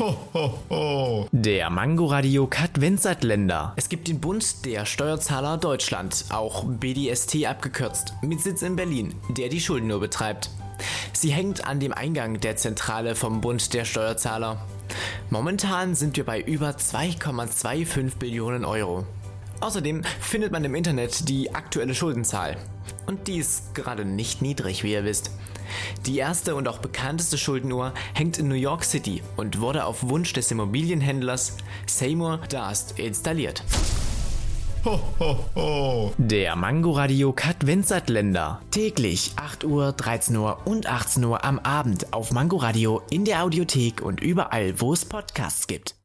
Ho, ho, ho. Der Mangoradio Länder. Es gibt den Bund der Steuerzahler Deutschland, auch BDST abgekürzt, mit Sitz in Berlin, der die Schulden nur betreibt. Sie hängt an dem Eingang der Zentrale vom Bund der Steuerzahler. Momentan sind wir bei über 2,25 Billionen Euro. Außerdem findet man im Internet die aktuelle Schuldenzahl. Und die ist gerade nicht niedrig, wie ihr wisst. Die erste und auch bekannteste Schuldenuhr hängt in New York City und wurde auf Wunsch des Immobilienhändlers Seymour Dast installiert. Ho, ho, ho. Der Mangoradio Länder. Täglich 8 Uhr, 13 Uhr und 18 Uhr am Abend auf Mangoradio in der Audiothek und überall, wo es Podcasts gibt.